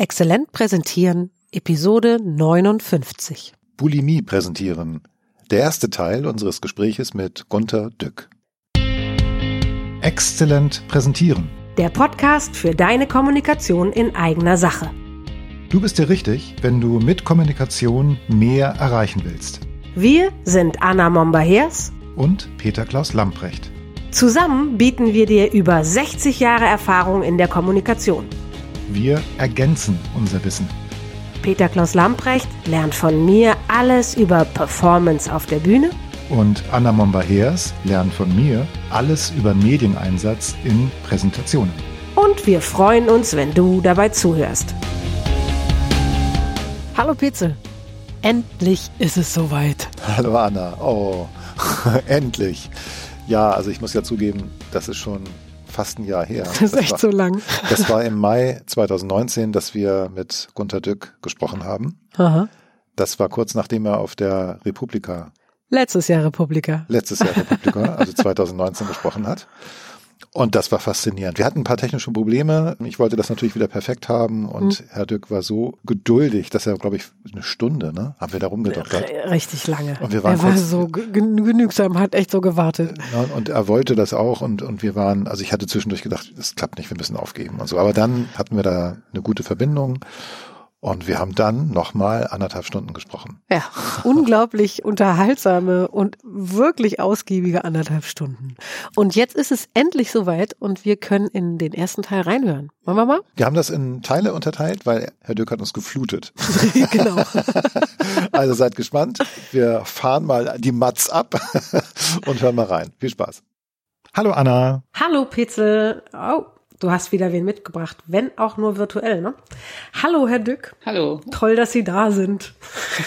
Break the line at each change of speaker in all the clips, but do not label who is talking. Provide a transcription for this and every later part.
Exzellent präsentieren, Episode 59.
Bulimie präsentieren. Der erste Teil unseres Gespräches mit Gunther Dück. Exzellent präsentieren.
Der Podcast für deine Kommunikation in eigener Sache.
Du bist dir richtig, wenn du mit Kommunikation mehr erreichen willst.
Wir sind Anna Momba-Hers
Und Peter Klaus Lamprecht.
Zusammen bieten wir dir über 60 Jahre Erfahrung in der Kommunikation.
Wir ergänzen unser Wissen.
Peter Klaus Lamprecht lernt von mir alles über Performance auf der Bühne
Und Anna Momba-Hers lernt von mir alles über Medieneinsatz in Präsentationen.
und wir freuen uns, wenn du dabei zuhörst. Hallo Petzel, endlich ist es soweit.
Hallo Anna. Oh, endlich. Ja, also ich muss ja zugeben, das ist schon fast ein Jahr her.
Das ist echt
war,
so lang.
Das war im Mai 2019, dass wir mit Gunter Dück gesprochen haben.
Aha.
Das war kurz nachdem er auf der Republika,
Letztes Jahr Republika.
letztes Jahr Republika, also 2019 gesprochen hat. Und das war faszinierend. Wir hatten ein paar technische Probleme. Ich wollte das natürlich wieder perfekt haben und Herr Dück war so geduldig, dass er, glaube ich, eine Stunde, ne, haben wir da rumgedoktert.
Richtig lange.
Und wir waren
er war
kurz-
so ge- genügsam, hat echt so gewartet.
Ja, und er wollte das auch und, und wir waren, also ich hatte zwischendurch gedacht, das klappt nicht, wir müssen aufgeben und so. Aber dann hatten wir da eine gute Verbindung und wir haben dann nochmal anderthalb Stunden gesprochen.
Ja, unglaublich unterhaltsame und wirklich ausgiebige anderthalb Stunden. Und jetzt ist es endlich soweit und wir können in den ersten Teil reinhören. Wollen wir mal?
Wir haben das in Teile unterteilt, weil Herr Dück hat uns geflutet.
genau.
Also seid gespannt. Wir fahren mal die Mats ab und hören mal rein. Viel Spaß. Hallo Anna.
Hallo Petzel. Oh, du hast wieder wen mitgebracht, wenn auch nur virtuell, ne? Hallo Herr Dück.
Hallo.
Toll, dass Sie da sind.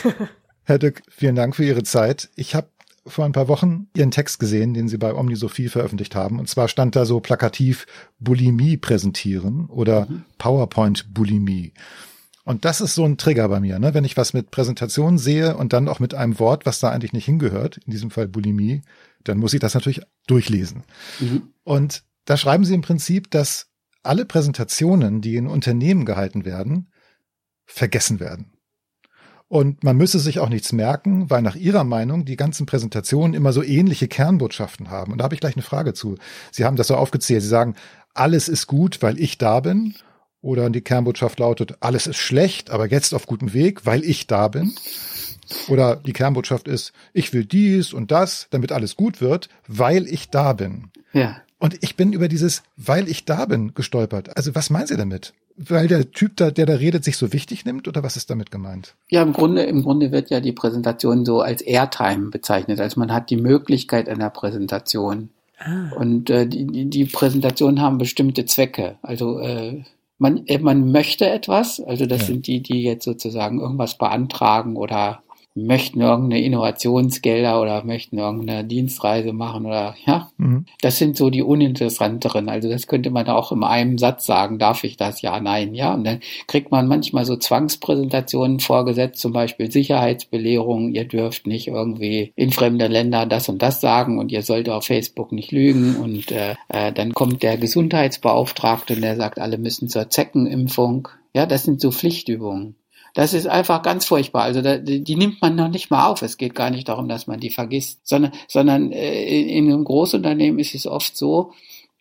Herr Dück, vielen Dank für Ihre Zeit. Ich habe vor ein paar Wochen Ihren Text gesehen, den Sie bei Omnisophie veröffentlicht haben. Und zwar stand da so plakativ Bulimie präsentieren oder PowerPoint Bulimie. Und das ist so ein Trigger bei mir, ne? wenn ich was mit Präsentation sehe und dann auch mit einem Wort, was da eigentlich nicht hingehört, in diesem Fall Bulimie, dann muss ich das natürlich durchlesen. Und da schreiben Sie im Prinzip, dass alle Präsentationen, die in Unternehmen gehalten werden, vergessen werden. Und man müsse sich auch nichts merken, weil nach Ihrer Meinung die ganzen Präsentationen immer so ähnliche Kernbotschaften haben. Und da habe ich gleich eine Frage zu. Sie haben das so aufgezählt. Sie sagen, alles ist gut, weil ich da bin. Oder die Kernbotschaft lautet, alles ist schlecht, aber jetzt auf gutem Weg, weil ich da bin. Oder die Kernbotschaft ist, ich will dies und das, damit alles gut wird, weil ich da bin.
Ja.
Und ich bin über dieses, weil ich da bin, gestolpert. Also was meinen Sie damit? Weil der Typ da, der da redet, sich so wichtig nimmt oder was ist damit gemeint?
Ja, im Grunde, im Grunde wird ja die Präsentation so als Airtime bezeichnet. Also man hat die Möglichkeit einer Präsentation. Und äh, die, die- die Präsentationen haben bestimmte Zwecke. Also äh, man, äh, man möchte etwas, also das
Ja.
sind die, die jetzt sozusagen irgendwas beantragen oder möchten irgendeine Innovationsgelder oder möchten irgendeine Dienstreise machen oder ja,
Mhm.
Das sind so die uninteressanteren. Also das könnte man auch in einem Satz sagen, darf ich das? Ja, nein, ja. Und dann kriegt man manchmal so Zwangspräsentationen vorgesetzt, zum Beispiel Sicherheitsbelehrung, ihr dürft nicht irgendwie in fremde Länder das und das sagen und ihr sollt auf Facebook nicht lügen. Und äh, äh, dann kommt der Gesundheitsbeauftragte und der sagt, alle müssen zur Zeckenimpfung. Ja, das sind so Pflichtübungen. Das ist einfach ganz furchtbar. Also da, die, nimmt man noch nicht mal auf. Es geht gar nicht darum, dass man die vergisst, sondern, sondern äh, in, in einem Großunternehmen ist es oft so,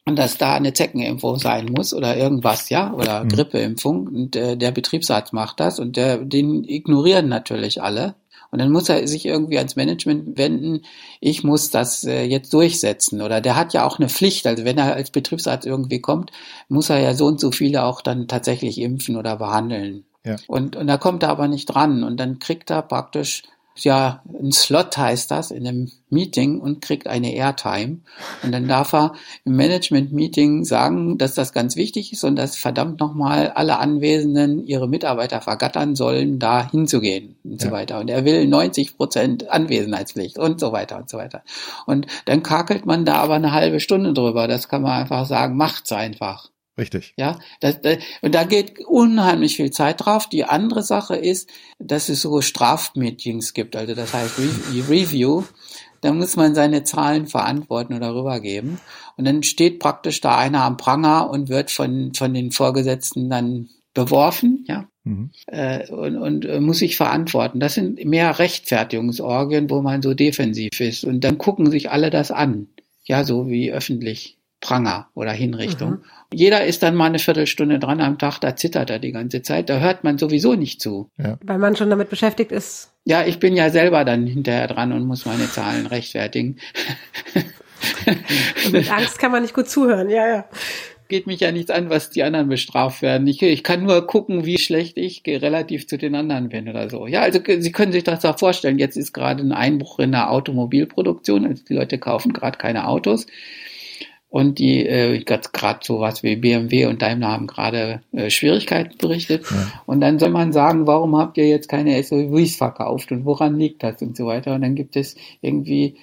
dass da eine Zeckenimpfung sein muss oder irgendwas, ja, oder
Mhm.
Grippeimpfung. Und äh, der Betriebsarzt macht das und der, den ignorieren natürlich alle. Und dann muss er sich irgendwie ans Management wenden, ich muss das äh, jetzt durchsetzen. Oder der hat ja auch eine Pflicht. Also wenn er als Betriebsarzt irgendwie kommt, muss er ja so und so viele auch dann tatsächlich impfen oder behandeln.
Ja.
Und, und da kommt er aber nicht dran. Und dann kriegt er praktisch, ja, ein Slot heißt das, in einem Meeting und kriegt eine Airtime. Und dann darf er im Management-Meeting sagen, dass das ganz wichtig ist und dass verdammt nochmal alle Anwesenden ihre Mitarbeiter vergattern sollen, da hinzugehen und
Ja.
so weiter. Und er will 90 Prozent Anwesenheitspflicht und so weiter und so weiter. Und dann kakelt man da aber eine halbe Stunde drüber. Das kann man einfach sagen, macht's einfach.
Richtig.
Ja, das, das, und da geht unheimlich viel Zeit drauf. Die andere Sache ist, dass es so Strafmeetings gibt, also das heißt Re Review. Da muss man seine Zahlen verantworten oder rübergeben. Und dann steht praktisch da einer am Pranger und wird von, von den Vorgesetzten dann beworfen, ja, mhm. äh, und, und äh, muss sich verantworten. Das sind mehr Rechtfertigungsorgien, wo man so defensiv ist. Und dann gucken sich alle das an, ja, so wie öffentlich Pranger oder Hinrichtung. Mhm. Jeder ist dann mal eine Viertelstunde dran am Tag, da zittert er die ganze Zeit, da hört man sowieso nicht zu.
Ja. Weil man schon damit beschäftigt ist.
Ja, ich bin ja selber dann hinterher dran und muss meine Zahlen rechtfertigen.
Und mit Angst kann man nicht gut zuhören, ja, ja
geht mich ja nichts an, was die anderen bestraft werden. Ich, ich kann nur gucken, wie schlecht ich relativ zu den anderen bin oder so. Ja, also Sie können sich das auch vorstellen. Jetzt ist gerade ein Einbruch in der Automobilproduktion. Also die Leute kaufen gerade keine Autos. Und die, äh, gerade sowas wie BMW und Daimler haben gerade äh, Schwierigkeiten berichtet. Ja. Und dann soll man sagen, warum habt ihr jetzt keine SUVs verkauft und woran liegt das und so weiter. Und dann gibt es irgendwie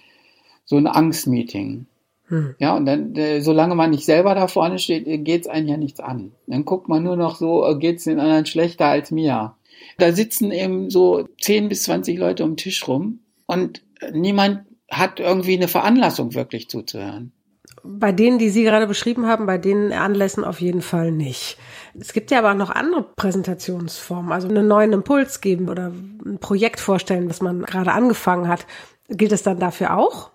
so ein Angstmeeting. Hm. Ja, und dann, äh, solange man nicht selber da vorne steht, äh, geht's einen ja nichts an. Dann guckt man nur noch so, äh, geht's den anderen schlechter als mir. Da sitzen eben so 10 bis 20 Leute um den Tisch rum und niemand hat irgendwie eine Veranlassung wirklich zuzuhören.
Bei denen, die Sie gerade beschrieben haben, bei den Anlässen auf jeden Fall nicht. Es gibt ja aber auch noch andere Präsentationsformen, also einen neuen Impuls geben oder ein Projekt vorstellen, was man gerade angefangen hat. Gilt es dann dafür auch?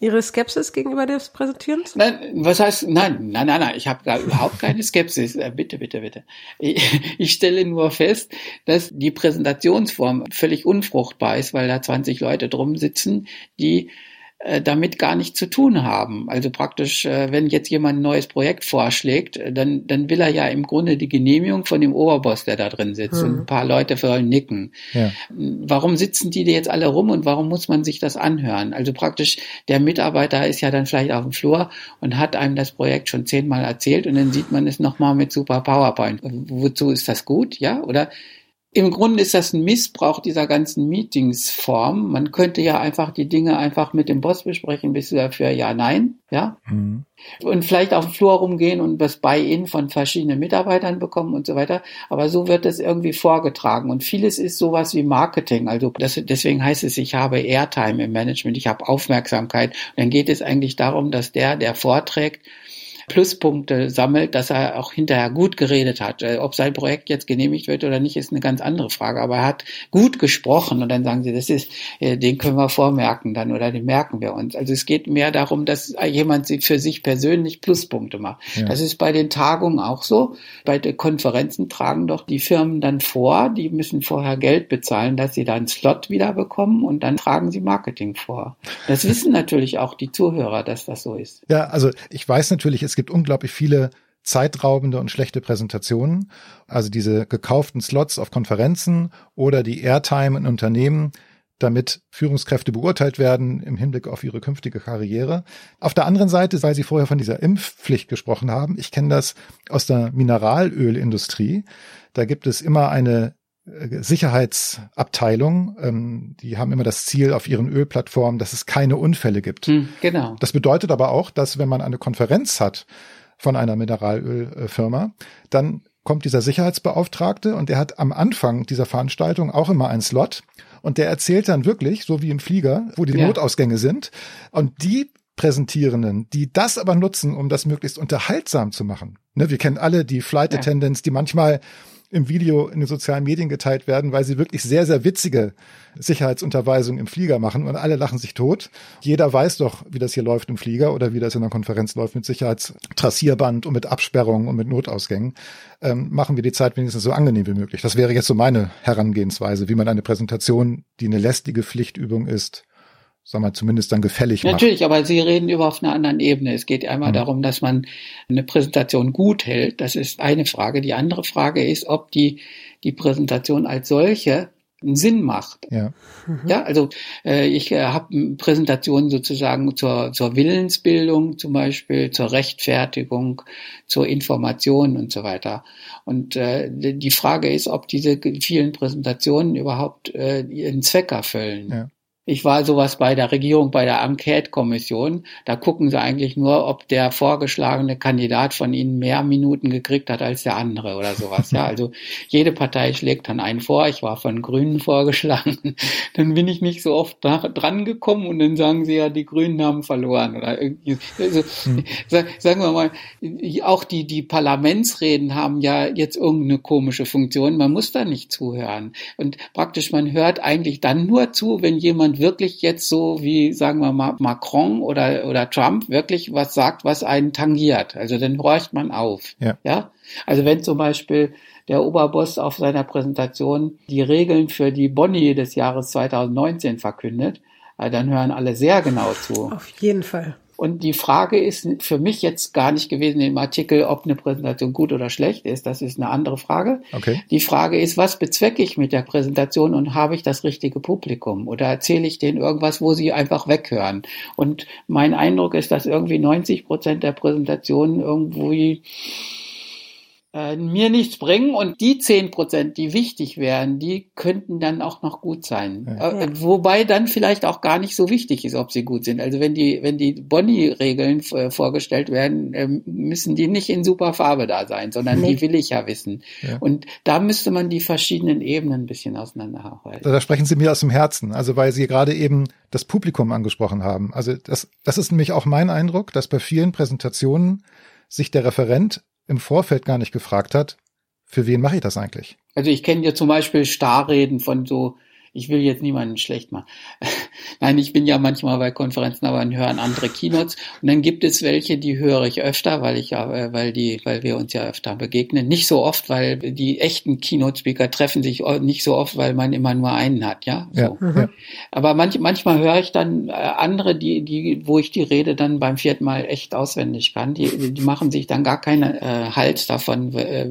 Ihre Skepsis gegenüber des Präsentierens?
Nein, was heißt, nein, nein, nein, nein, ich habe da überhaupt keine Skepsis. Äh, bitte, bitte, bitte. Ich, ich stelle nur fest, dass die Präsentationsform völlig unfruchtbar ist, weil da 20 Leute drum sitzen, die damit gar nichts zu tun haben. Also praktisch, äh, wenn jetzt jemand ein neues Projekt vorschlägt, äh, dann, dann will er ja im Grunde die Genehmigung von dem Oberboss, der da drin sitzt. Mhm. Und ein paar Leute sollen nicken. Ja. Warum sitzen die jetzt alle rum und warum muss man sich das anhören? Also praktisch, der Mitarbeiter ist ja dann vielleicht auf dem Flur und hat einem das Projekt schon zehnmal erzählt und dann sieht man es nochmal mit super PowerPoint. Wozu ist das gut? Ja? Oder im Grunde ist das ein Missbrauch dieser ganzen Meetingsform. Man könnte ja einfach die Dinge einfach mit dem Boss besprechen, bist du dafür ja, nein, ja. Mhm. Und vielleicht auf den Flur rumgehen und das Buy-in von verschiedenen Mitarbeitern bekommen und so weiter. Aber so wird es irgendwie vorgetragen. Und vieles ist sowas wie Marketing. Also das, deswegen heißt es, ich habe Airtime im Management, ich habe Aufmerksamkeit. Und dann geht es eigentlich darum, dass der, der vorträgt, Pluspunkte sammelt, dass er auch hinterher gut geredet hat. Äh, ob sein Projekt jetzt genehmigt wird oder nicht, ist eine ganz andere Frage. Aber er hat gut gesprochen und dann sagen sie, das ist, äh, den können wir vormerken dann oder den merken wir uns. Also es geht mehr darum, dass jemand für sich persönlich Pluspunkte macht. Ja. Das ist bei den Tagungen auch so. Bei den Konferenzen tragen doch die Firmen dann vor, die müssen vorher Geld bezahlen, dass sie da einen Slot wieder bekommen und dann tragen sie Marketing vor. Das wissen natürlich auch die Zuhörer, dass das so ist.
Ja, also ich weiß natürlich, es gibt unglaublich viele zeitraubende und schlechte Präsentationen, also diese gekauften Slots auf Konferenzen oder die Airtime in Unternehmen, damit Führungskräfte beurteilt werden im Hinblick auf ihre künftige Karriere. Auf der anderen Seite, weil Sie vorher von dieser Impfpflicht gesprochen haben, ich kenne das aus der Mineralölindustrie. Da gibt es immer eine Sicherheitsabteilung, ähm, die haben immer das Ziel auf ihren Ölplattformen, dass es keine Unfälle gibt. Hm,
genau.
Das bedeutet aber auch, dass wenn man eine Konferenz hat von einer Mineralölfirma, dann kommt dieser Sicherheitsbeauftragte und der hat am Anfang dieser Veranstaltung auch immer einen Slot und der erzählt dann wirklich, so wie im Flieger, wo die ja. Notausgänge sind und die Präsentierenden, die das aber nutzen, um das möglichst unterhaltsam zu machen. Ne, wir kennen alle die Flight Attendants, die manchmal im Video in den sozialen Medien geteilt werden, weil sie wirklich sehr, sehr witzige Sicherheitsunterweisungen im Flieger machen und alle lachen sich tot. Jeder weiß doch, wie das hier läuft im Flieger oder wie das in einer Konferenz läuft mit Sicherheitstrassierband und mit Absperrungen und mit Notausgängen. Ähm, machen wir die Zeit wenigstens so angenehm wie möglich. Das wäre jetzt so meine Herangehensweise, wie man eine Präsentation, die eine lästige Pflichtübung ist, sagen wir zumindest dann gefällig
macht. Natürlich, aber Sie reden über auf einer anderen Ebene. Es geht einmal mhm. darum, dass man eine Präsentation gut hält. Das ist eine Frage. Die andere Frage ist, ob die, die Präsentation als solche einen Sinn macht. Ja, mhm. ja also äh, ich äh, habe Präsentationen sozusagen zur, zur Willensbildung zum Beispiel, zur Rechtfertigung, zur Information und so weiter. Und äh, die Frage ist, ob diese vielen Präsentationen überhaupt äh, ihren Zweck erfüllen. Ja. Ich war sowas bei der Regierung, bei der Enquete-Kommission. Da gucken sie eigentlich nur, ob der vorgeschlagene Kandidat von ihnen mehr Minuten gekriegt hat als der andere oder sowas. Ja, also jede Partei schlägt dann einen vor. Ich war von Grünen vorgeschlagen. Dann bin ich nicht so oft dran gekommen und dann sagen sie ja, die Grünen haben verloren oder irgendwie. Also, hm. Sagen wir mal, auch die, die Parlamentsreden haben ja jetzt irgendeine komische Funktion. Man muss da nicht zuhören. Und praktisch man hört eigentlich dann nur zu, wenn jemand wirklich jetzt so wie, sagen wir mal, Macron oder, oder Trump wirklich was sagt, was einen tangiert. Also dann horcht man auf. Ja. ja? Also wenn zum Beispiel der Oberboss auf seiner Präsentation die Regeln für die Boni des Jahres 2019 verkündet, äh, dann hören alle sehr genau zu.
Auf jeden Fall.
Und die Frage ist für mich jetzt gar nicht gewesen im Artikel, ob eine Präsentation gut oder schlecht ist. Das ist eine andere Frage. Okay. Die Frage ist, was bezwecke ich mit der Präsentation und habe ich das richtige Publikum? Oder erzähle ich denen irgendwas, wo sie einfach weghören? Und mein Eindruck ist, dass irgendwie 90 Prozent der Präsentationen irgendwie äh, mir nichts bringen und die zehn Prozent, die wichtig wären, die könnten dann auch noch gut sein. Ja. Äh, wobei dann vielleicht auch gar nicht so wichtig ist, ob sie gut sind. Also wenn die, wenn die Bonnie-Regeln äh, vorgestellt werden, äh, müssen die nicht in super Farbe da sein, sondern nee. die will ich ja wissen. Ja. Und da müsste man die verschiedenen Ebenen ein bisschen auseinanderhalten.
Da sprechen Sie mir aus dem Herzen, also weil Sie gerade eben das Publikum angesprochen haben. Also das, das ist nämlich auch mein Eindruck, dass bei vielen Präsentationen sich der Referent im Vorfeld gar nicht gefragt hat, für wen mache ich das eigentlich?
Also ich kenne ja zum Beispiel Starreden von so ich will jetzt niemanden schlecht machen. Nein, ich bin ja manchmal bei Konferenzen, aber dann hören andere Keynotes. Und dann gibt es welche, die höre ich öfter, weil ich ja, äh, weil die, weil wir uns ja öfter begegnen. Nicht so oft, weil die echten Keynote-Speaker treffen sich nicht so oft, weil man immer nur einen hat, ja. So. Ja, mhm. Aber manch, manchmal höre ich dann äh, andere, die, die, wo ich die Rede dann beim vierten Mal echt auswendig kann. Die, die machen sich dann gar keine äh, Hals davon, äh,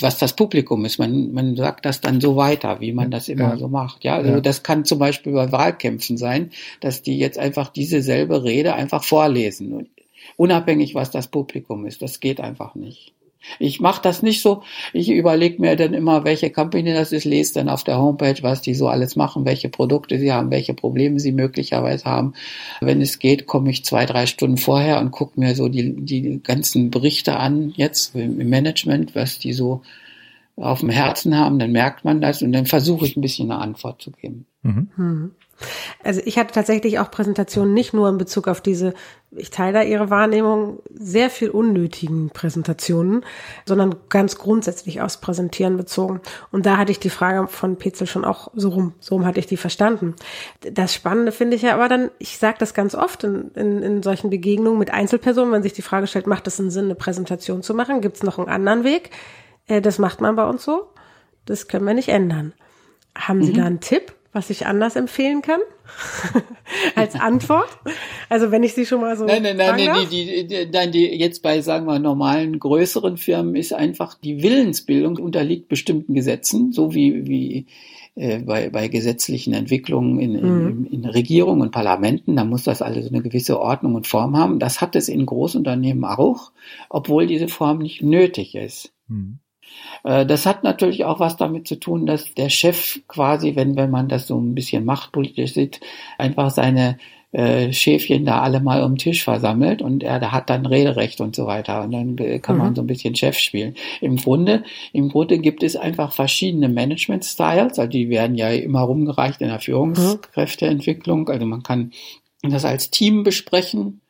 was das Publikum ist. Man, man sagt das dann so weiter, wie man das immer ja. so macht. Ja, also ja. das kann zum Beispiel bei Wahlkämpfen sein, dass die jetzt einfach diese selbe Rede einfach vorlesen. Unabhängig, was das Publikum ist. Das geht einfach nicht. Ich mache das nicht so. Ich überlege mir dann immer, welche Company das ist, lese dann auf der Homepage, was die so alles machen, welche Produkte sie haben, welche Probleme sie möglicherweise haben. Wenn es geht, komme ich zwei, drei Stunden vorher und gucke mir so die, die ganzen Berichte an, jetzt im Management, was die so auf dem Herzen haben, dann merkt man das und dann versuche ich ein bisschen eine Antwort zu geben. Mhm.
Also ich hatte tatsächlich auch Präsentationen nicht nur in Bezug auf diese, ich teile da Ihre Wahrnehmung, sehr viel unnötigen Präsentationen, sondern ganz grundsätzlich aufs Präsentieren bezogen. Und da hatte ich die Frage von Petzel schon auch so rum, so rum hatte ich die verstanden. Das Spannende finde ich ja aber dann, ich sage das ganz oft in, in, in solchen Begegnungen mit Einzelpersonen, wenn sich die Frage stellt, macht es einen Sinn, eine Präsentation zu machen? Gibt es noch einen anderen Weg? Äh, das macht man bei uns so. Das können wir nicht ändern. Haben Sie mhm. da einen Tipp? Was ich anders empfehlen kann als Antwort? Also wenn ich sie schon mal so.
Nein, nein, nein, nein die, die, nein, die jetzt bei, sagen wir, normalen, größeren Firmen ist einfach die Willensbildung unterliegt bestimmten Gesetzen, so wie, wie äh, bei, bei gesetzlichen Entwicklungen in, mhm. in, in Regierungen und Parlamenten, da muss das alles eine gewisse Ordnung und Form haben. Das hat es in Großunternehmen auch, obwohl diese Form nicht nötig ist. Mhm. Äh, das hat natürlich auch was damit zu tun, dass der Chef quasi, wenn, wenn man das so ein bisschen machtpolitisch sieht, einfach seine äh, Schäfchen da alle mal um den Tisch versammelt und er der hat dann Rederecht und so weiter. Und dann äh, kann mhm. man so ein bisschen Chef spielen. Im Grunde, im Grunde gibt es einfach verschiedene Management-Styles, also die werden ja immer rumgereicht in der Führungskräfteentwicklung, also man kann das als Team besprechen,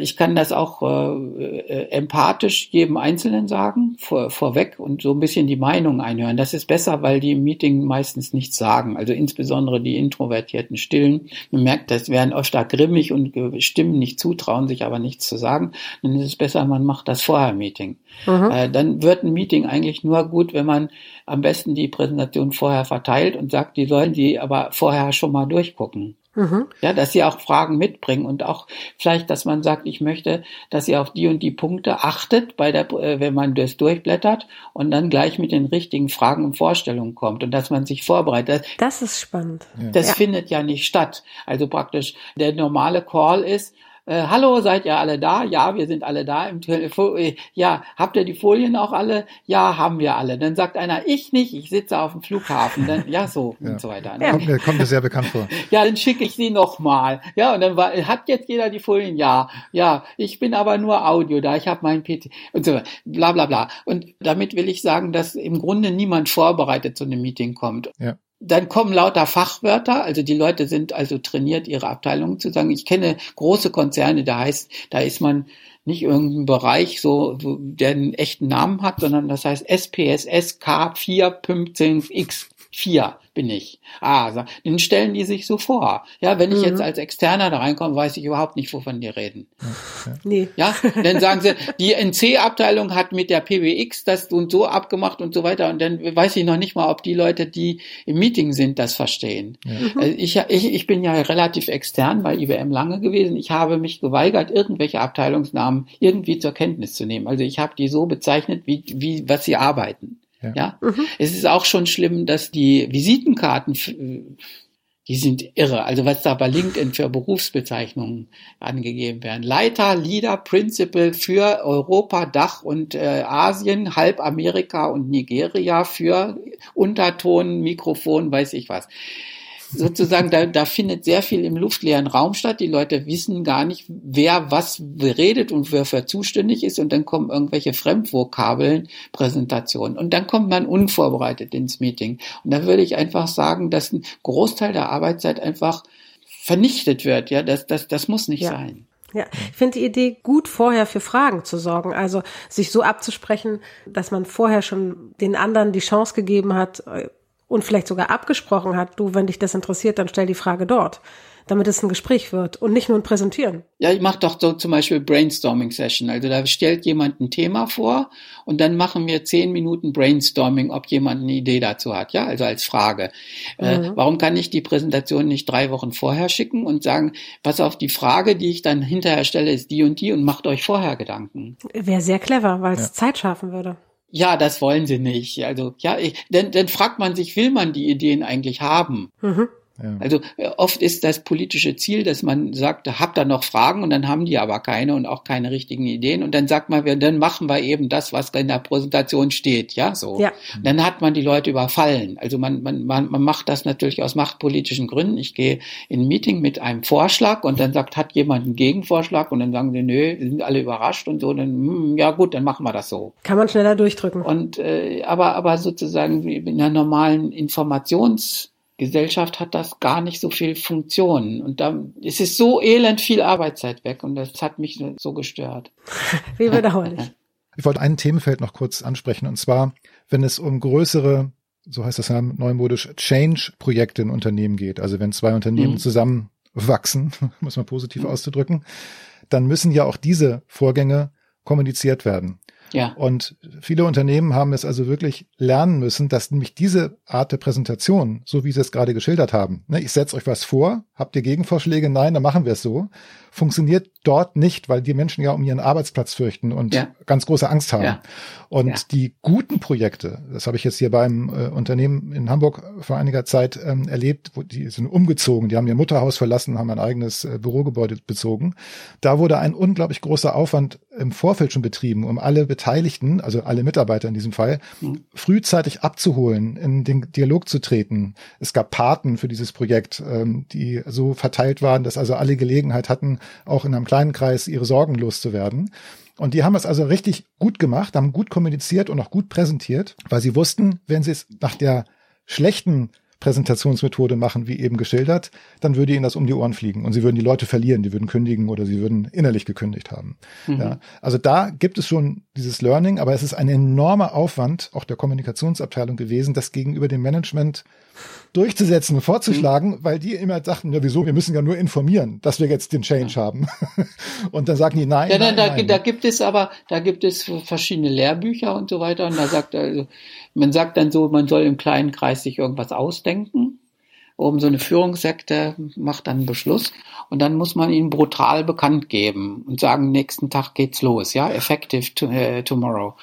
ich kann das auch äh, äh, empathisch jedem Einzelnen sagen, vor, vorweg und so ein bisschen die Meinung einhören. Das ist besser, weil die im Meeting meistens nichts sagen. Also insbesondere die introvertierten Stillen. Man merkt, das werden öfter grimmig und stimmen nicht zu, trauen sich aber nichts zu sagen. Dann ist es besser, man macht das vorher Meeting. Mhm. Äh, dann wird ein Meeting eigentlich nur gut, wenn man am besten die Präsentation vorher verteilt und sagt, die sollen die aber vorher schon mal durchgucken. Mhm. Ja, dass sie auch Fragen mitbringen und auch vielleicht, dass man sagt, ich möchte, dass ihr auf die und die Punkte achtet, bei der, äh, wenn man das durchblättert und dann gleich mit den richtigen Fragen und Vorstellungen kommt und dass man sich vorbereitet.
Das ist spannend.
Das ja. findet ja nicht statt. Also praktisch der normale Call ist, äh, hallo, seid ihr alle da? Ja, wir sind alle da im Telefon. Äh, ja, habt ihr die Folien auch alle? Ja, haben wir alle. Dann sagt einer, ich nicht, ich sitze auf dem Flughafen. Dann, ja, so ja. und so weiter.
Ja. Kommt, mir, kommt mir sehr bekannt vor.
ja, dann schicke ich sie nochmal. Ja, und dann war, hat jetzt jeder die Folien? Ja, ja, ich bin aber nur Audio da, ich habe meinen PC und so, bla bla bla. Und damit will ich sagen, dass im Grunde niemand vorbereitet zu einem Meeting kommt. Ja. Dann kommen lauter Fachwörter, also die Leute sind also trainiert, ihre Abteilungen zu sagen. Ich kenne große Konzerne, da heißt, da ist man nicht irgendein Bereich so, der einen echten Namen hat, sondern das heißt SPSS K415X4 bin ich. Ah, dann stellen die sich so vor. Ja, wenn ich mhm. jetzt als Externer da reinkomme, weiß ich überhaupt nicht, wovon die reden. Ja, nee. Ja, dann sagen sie, die NC-Abteilung hat mit der PBX das und so abgemacht und so weiter. Und dann weiß ich noch nicht mal, ob die Leute, die im Meeting sind, das verstehen. Ja. Also ich, ich, ich bin ja relativ extern bei IBM lange gewesen. Ich habe mich geweigert, irgendwelche Abteilungsnamen irgendwie zur Kenntnis zu nehmen. Also ich habe die so bezeichnet, wie, wie was sie arbeiten. Ja. ja? Mhm. Es ist auch schon schlimm, dass die Visitenkarten, die sind irre. Also was da bei LinkedIn für Berufsbezeichnungen angegeben werden. Leiter, Leader, Principal für Europa, Dach und äh, Asien, halb Amerika und Nigeria für Unterton, Mikrofon, weiß ich was sozusagen, da, da findet sehr viel im luftleeren Raum statt. Die Leute wissen gar nicht, wer was redet und wer für zuständig ist. Und dann kommen irgendwelche Fremdvokabeln, Präsentationen. Und dann kommt man unvorbereitet ins Meeting. Und da würde ich einfach sagen, dass ein Großteil der Arbeitszeit einfach vernichtet wird. Ja, das, das, das muss nicht ja. sein.
Ja, ich finde die Idee gut, vorher für Fragen zu sorgen. Also sich so abzusprechen, dass man vorher schon den anderen die Chance gegeben hat, und vielleicht sogar abgesprochen hat, du, wenn dich das interessiert, dann stell die Frage dort, damit es ein Gespräch wird und nicht nur ein Präsentieren.
Ja, ich mache doch so zum Beispiel Brainstorming Session. Also da stellt jemand ein Thema vor und dann machen wir zehn Minuten Brainstorming, ob jemand eine Idee dazu hat. Ja, also als Frage. Äh, mhm. Äh, warum kann ich die Präsentation nicht drei Wochen vorher schicken und sagen, pass auf, die Frage, die ich dann hinterher stelle, ist die und die und macht euch vorher Gedanken.
Wäre sehr clever, weil es ja. Zeit schaffen würde.
Ja, das wollen sie nicht. Also ja, ich, dann, dann fragt man sich, will man die Ideen eigentlich haben? Mhm. Ja. Also äh, oft ist das politische Ziel, dass man sagt, habt ihr noch Fragen und dann haben die aber keine und auch keine richtigen Ideen und dann sagt man, dann machen wir eben das, was in der Präsentation steht, ja, so. Ja. Dann hat man die Leute überfallen. Also man, man, man, man macht das natürlich aus machtpolitischen Gründen. Ich gehe in ein Meeting mit einem Vorschlag und dann sagt, hat jemand einen Gegenvorschlag und dann sagen sie, nö, sind alle überrascht und so, dann, hm, ja gut, dann machen wir das so.
Kann man schneller durchdrücken.
Und äh, aber, aber sozusagen in einer normalen Informations Gesellschaft hat das gar nicht so viel Funktionen. Und da es ist so elend viel Arbeitszeit weg und das hat mich so gestört.
Wie bedauerlich.
Ich wollte ein Themenfeld noch kurz ansprechen und zwar, wenn es um größere, so heißt das ja neumodisch, Change-Projekte in Unternehmen geht, also wenn zwei Unternehmen mhm. zusammenwachsen, muss man positiv mhm. auszudrücken, dann müssen ja auch diese Vorgänge kommuniziert werden. Ja. Und viele Unternehmen haben es also wirklich lernen müssen, dass nämlich diese Art der Präsentation, so wie Sie es gerade geschildert haben, ne, ich setze euch was vor, habt ihr Gegenvorschläge? Nein, dann machen wir es so, funktioniert dort nicht, weil die Menschen ja um ihren Arbeitsplatz fürchten und ja. ganz große Angst haben. Ja. Und ja. die guten Projekte, das habe ich jetzt hier beim äh, Unternehmen in Hamburg vor einiger Zeit ähm, erlebt, wo die sind umgezogen, die haben ihr Mutterhaus verlassen, haben ein eigenes äh, Bürogebäude bezogen. Da wurde ein unglaublich großer Aufwand im Vorfeld schon betrieben, um alle Beteiligten, also alle Mitarbeiter in diesem Fall, mhm. frühzeitig abzuholen, in den Dialog zu treten. Es gab Paten für dieses Projekt, ähm, die so verteilt waren, dass also alle Gelegenheit hatten, auch in einem kleinen Kreis ihre Sorgen loszuwerden. Und die haben es also richtig gut gemacht, haben gut kommuniziert und auch gut präsentiert, weil sie wussten, wenn sie es nach der schlechten Präsentationsmethode machen, wie eben geschildert, dann würde ihnen das um die Ohren fliegen und sie würden die Leute verlieren, die würden kündigen oder sie würden innerlich gekündigt haben. Mhm. Ja, also da gibt es schon dieses Learning, aber es ist ein enormer Aufwand auch der Kommunikationsabteilung gewesen, das gegenüber dem Management durchzusetzen und vorzuschlagen, mhm. weil die immer sagten, ja wieso, wir müssen ja nur informieren, dass wir jetzt den Change ja. haben. und dann sagen die, nein,
ja,
nein,
da,
nein.
Da gibt es aber, da gibt es verschiedene Lehrbücher und so weiter und da sagt also, man sagt dann so, man soll im kleinen Kreis sich irgendwas ausdenken. Oben so eine Führungssekte macht dann einen Beschluss und dann muss man ihn brutal bekannt geben und sagen, nächsten Tag geht's los, ja, effective to, uh, tomorrow.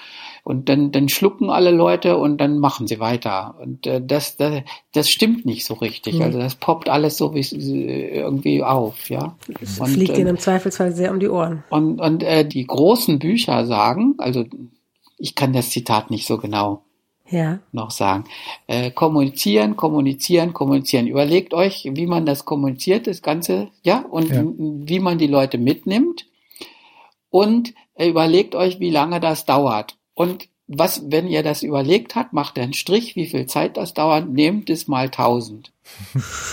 Und dann, dann schlucken alle Leute und dann machen sie weiter. Und äh, das, das, das stimmt nicht so richtig. Mhm. Also das poppt alles so wie irgendwie auf, ja.
Es und, fliegt ihnen im Zweifelsfall sehr um die Ohren.
Und, und äh, die großen Bücher sagen, also ich kann das Zitat nicht so genau ja. noch sagen. Äh, kommunizieren, kommunizieren, kommunizieren. Überlegt euch, wie man das kommuniziert, das Ganze, ja, und ja. wie man die Leute mitnimmt. Und äh, überlegt euch, wie lange das dauert. Und was, wenn ihr das überlegt habt, macht einen Strich, wie viel Zeit das dauert, nehmt es mal tausend.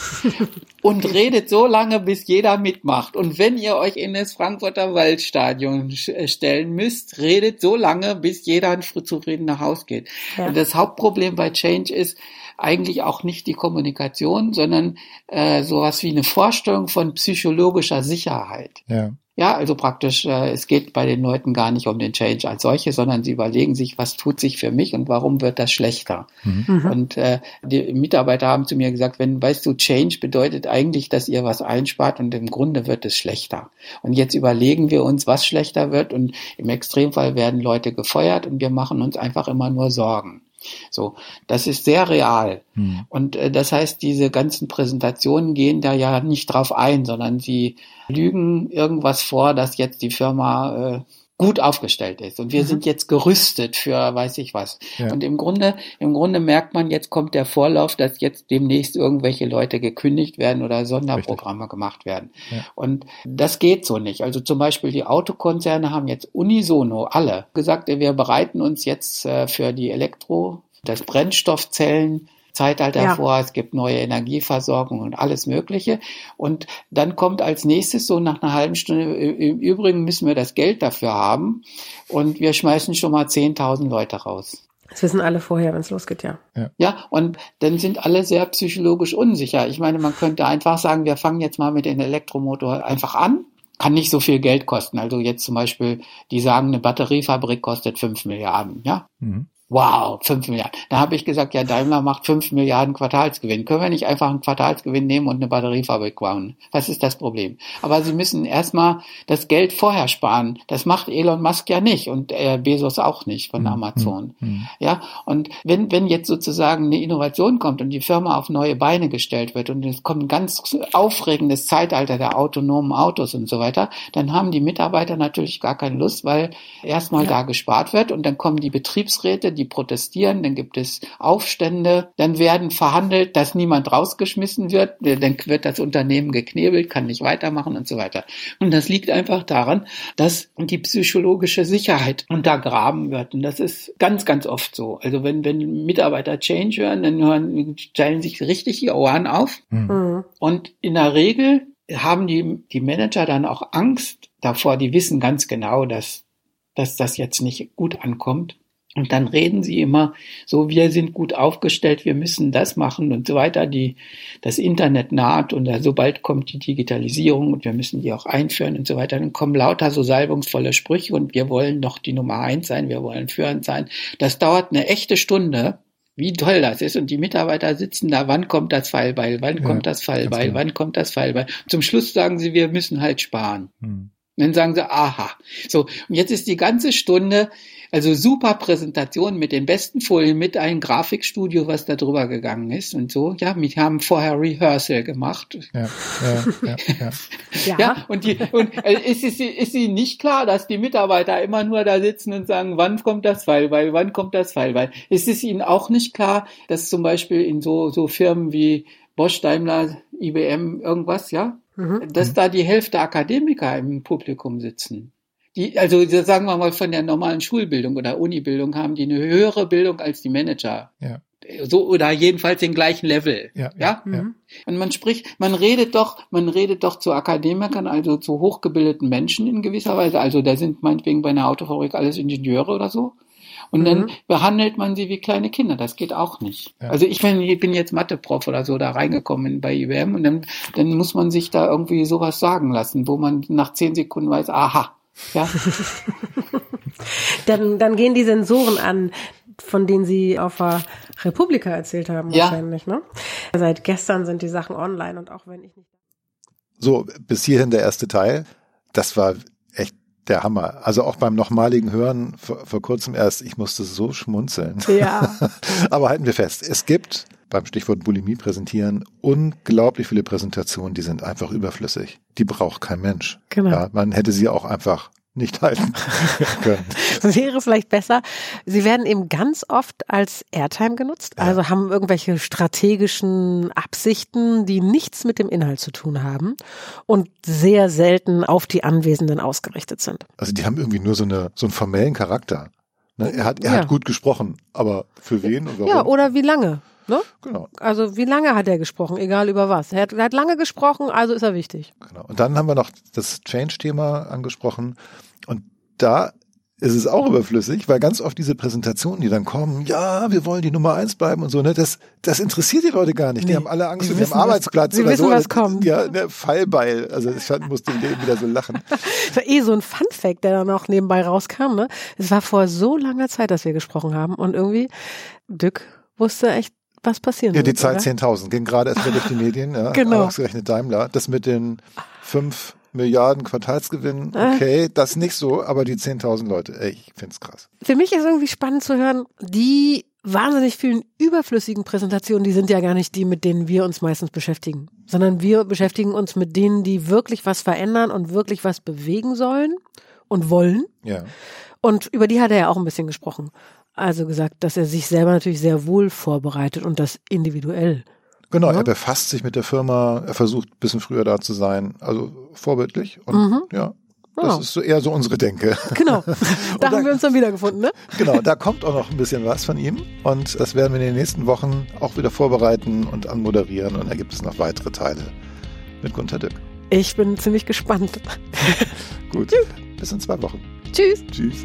und redet so lange, bis jeder mitmacht. Und wenn ihr euch in das Frankfurter Waldstadion äh, stellen müsst, redet so lange, bis jeder zufrieden nach Haus geht. Ja. Und das Hauptproblem bei Change ist eigentlich auch nicht die Kommunikation, sondern äh, sowas wie eine Vorstellung von psychologischer Sicherheit. Ja. Ja, also praktisch, äh, es geht bei den Leuten gar nicht um den Change als solche, sondern sie überlegen sich, was tut sich für mich und warum wird das schlechter. Mhm. mhm. Und äh, die Mitarbeiter haben zu mir gesagt, wenn, weißt du, Change bedeutet eigentlich, dass ihr was einspart und im Grunde wird es schlechter. Und jetzt überlegen wir uns, was schlechter wird und im Extremfall werden Leute gefeuert und wir machen uns einfach immer nur Sorgen. So, das ist sehr real. Hm. Und äh, das heißt, diese ganzen Präsentationen gehen da ja nicht drauf ein, sondern sie lügen irgendwas vor, dass jetzt die Firma äh, gut aufgestellt ist und wir mhm. sind jetzt gerüstet für weiß ich was. Ja. Und im Grunde, im Grunde merkt man, jetzt kommt der Vorlauf, dass jetzt demnächst irgendwelche Leute gekündigt werden oder Sonderprogramme Richtig. gemacht werden. Ja. Und das geht so nicht. Also zum Beispiel die Autokonzerne haben jetzt unisono alle gesagt, wir bereiten uns jetzt äh, für die Elektro, das Brennstoffzellen Zeitalter ja. vor, es gibt neue Energieversorgung und alles Mögliche. Und dann kommt als nächstes so nach einer halben Stunde, im Übrigen müssen wir das Geld dafür haben und wir schmeißen schon mal 10.000 Leute raus.
Das wissen alle vorher, wenn es losgeht, ja.
ja. Ja, und dann sind alle sehr psychologisch unsicher. Ich meine, man könnte einfach sagen, wir fangen jetzt mal mit dem Elektromotor einfach an kann nicht so viel Geld kosten. Also jetzt zum Beispiel, die sagen, eine Batteriefabrik kostet fünf Milliarden, ja. Mhm. Wow, 5 Milliarden. Da habe ich gesagt, ja, Daimler macht 5 Milliarden Quartalsgewinn. Können wir nicht einfach einen Quartalsgewinn nehmen und eine Batteriefabrik bauen? Was ist das Problem? Aber sie müssen erstmal das Geld vorher sparen. Das macht Elon Musk ja nicht und äh, Bezos auch nicht von mhm. Amazon. Mhm. Ja, und wenn, wenn jetzt sozusagen eine Innovation kommt und die Firma auf neue Beine gestellt wird und es kommt ein ganz aufregendes Zeitalter der autonomen Autos und so weiter, dann haben die Mitarbeiter natürlich gar keine Lust, weil erstmal ja. da gespart wird und dann kommen die Betriebsräte, die protestieren, dann gibt es Aufstände, dann werden verhandelt, dass niemand rausgeschmissen wird, dann wird das Unternehmen geknebelt, kann nicht weitermachen und so weiter. Und das liegt einfach daran, dass die psychologische Sicherheit untergraben wird. Und das ist ganz, ganz oft so. Also wenn, wenn Mitarbeiter Change hören, dann hören, stellen sich richtig die Ohren auf. Mhm. Und in der Regel haben die, die Manager dann auch Angst davor, die wissen ganz genau, dass, dass das jetzt nicht gut ankommt. Und dann reden sie immer so, wir sind gut aufgestellt, wir müssen das machen und so weiter. Die, das Internet naht und da, sobald kommt die Digitalisierung und wir müssen die auch einführen und so weiter, dann kommen lauter so salbungsvolle Sprüche und wir wollen noch die Nummer eins sein, wir wollen führend sein. Das dauert eine echte Stunde, wie toll das ist. Und die Mitarbeiter sitzen da, wann kommt das Fallbeil, wann ja, kommt das Fallbeil, genau. wann kommt das Fallbeil. Zum Schluss sagen sie, wir müssen halt sparen. Hm. Dann sagen sie, aha. So, und jetzt ist die ganze Stunde also super Präsentation mit den besten Folien, mit einem Grafikstudio, was da drüber gegangen ist und so. Ja, wir haben vorher Rehearsal gemacht. Ja, ja, ja, ja. ja. ja und, die, und äh, ist, ist, ist Ihnen nicht klar, dass die Mitarbeiter immer nur da sitzen und sagen, wann kommt das Fallbeil, wann kommt das Fallbeil? Ist es Ihnen auch nicht klar, dass zum Beispiel in so, so Firmen wie Bosch, Daimler, IBM, irgendwas, ja, mhm. dass da die Hälfte Akademiker im Publikum sitzen? Die, also sagen wir mal von der normalen Schulbildung oder Unibildung haben die eine höhere Bildung als die Manager. Ja. So oder jedenfalls den gleichen Level. Ja. ja? ja. Mhm. Und man spricht, man redet doch, man redet doch zu Akademikern, also zu hochgebildeten Menschen in gewisser Weise. Also da sind meinetwegen bei einer Autofabrik alles Ingenieure oder so. Und mhm. dann behandelt man sie wie kleine Kinder. Das geht auch nicht. Ja. Also ich bin, ich bin jetzt Mathe-Prof oder so da reingekommen bei IBM und dann, dann muss man sich da irgendwie sowas sagen lassen, wo man nach zehn Sekunden weiß, aha, ja.
dann, dann gehen die Sensoren an, von denen Sie auf der Republika erzählt haben, ja. wahrscheinlich, ne? Seit gestern sind die Sachen online und auch wenn ich nicht.
So, bis hierhin der erste Teil. Das war echt der Hammer. Also auch beim nochmaligen Hören vor, vor kurzem erst, ich musste so schmunzeln.
Ja.
Aber halten wir fest, es gibt beim Stichwort Bulimie präsentieren unglaublich viele Präsentationen, die sind einfach überflüssig. Die braucht kein Mensch.
Genau.
Ja, man hätte sie auch einfach nicht halten können.
Wäre vielleicht besser. Sie werden eben ganz oft als Airtime genutzt,
Ja.
also haben irgendwelche strategischen Absichten, die nichts mit dem Inhalt zu tun haben und sehr selten auf die Anwesenden ausgerichtet sind.
Also die haben irgendwie nur so eine so einen formellen Charakter. Ne, er hat er
Ja.
hat gut gesprochen, aber für wen und warum?
Ja, oder wie lange? Ne?
genau,
Also wie lange hat er gesprochen, egal über was. Er hat, er hat lange gesprochen, also ist er wichtig.
genau. Und dann haben wir noch das Change-Thema angesprochen und da ist es auch überflüssig, weil ganz oft diese Präsentationen, die dann kommen, ja, wir wollen die Nummer eins bleiben und so, ne, das, das interessiert die Leute gar nicht. Die
Nee,
haben alle Angst
die
um ihren Arbeitsplatz
sie
oder
wissen,
so.
was kommt.
Ja, ne, Fallbeil. Also ich musste dem wieder so lachen.
Das war eh so ein Fun-Fact, der dann auch nebenbei rauskam. Ne? Es war vor so langer Zeit, dass wir gesprochen haben und irgendwie Dück wusste echt, was passieren
Ja, die
wird,
Zahl
oder?
10.000 ging gerade erst mal durch die Medien, ja.
Genau.
Ausgerechnet Daimler. Das mit den fünf Milliarden Quartalsgewinn,
Ah.
okay, das nicht so, aber die 10.000 Leute, ey, ich find's krass.
Für mich ist irgendwie spannend zu hören, die wahnsinnig vielen überflüssigen Präsentationen, die sind ja gar nicht die, mit denen wir uns meistens beschäftigen, sondern wir beschäftigen uns mit denen, die wirklich was verändern und wirklich was bewegen sollen und wollen.
Ja.
Und über die hat er ja auch ein bisschen gesprochen. Also gesagt, dass er sich selber natürlich sehr wohl vorbereitet und das individuell.
Genau,
Ja.
er befasst sich mit der Firma, er versucht ein bisschen früher da zu sein, also vorbildlich und
Mhm.
ja, das
Ja.
ist so eher so unsere Denke.
Genau. da haben wir uns dann wiedergefunden, ne?
genau, da kommt auch noch ein bisschen was von ihm und das werden wir in den nächsten Wochen auch wieder vorbereiten und anmoderieren und da gibt es noch weitere Teile mit Gunter Dück.
Ich bin ziemlich gespannt.
Gut, bis in zwei Wochen.
Tschüss.
Tschüss.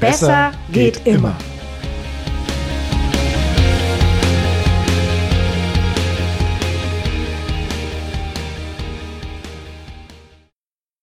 Besser geht immer.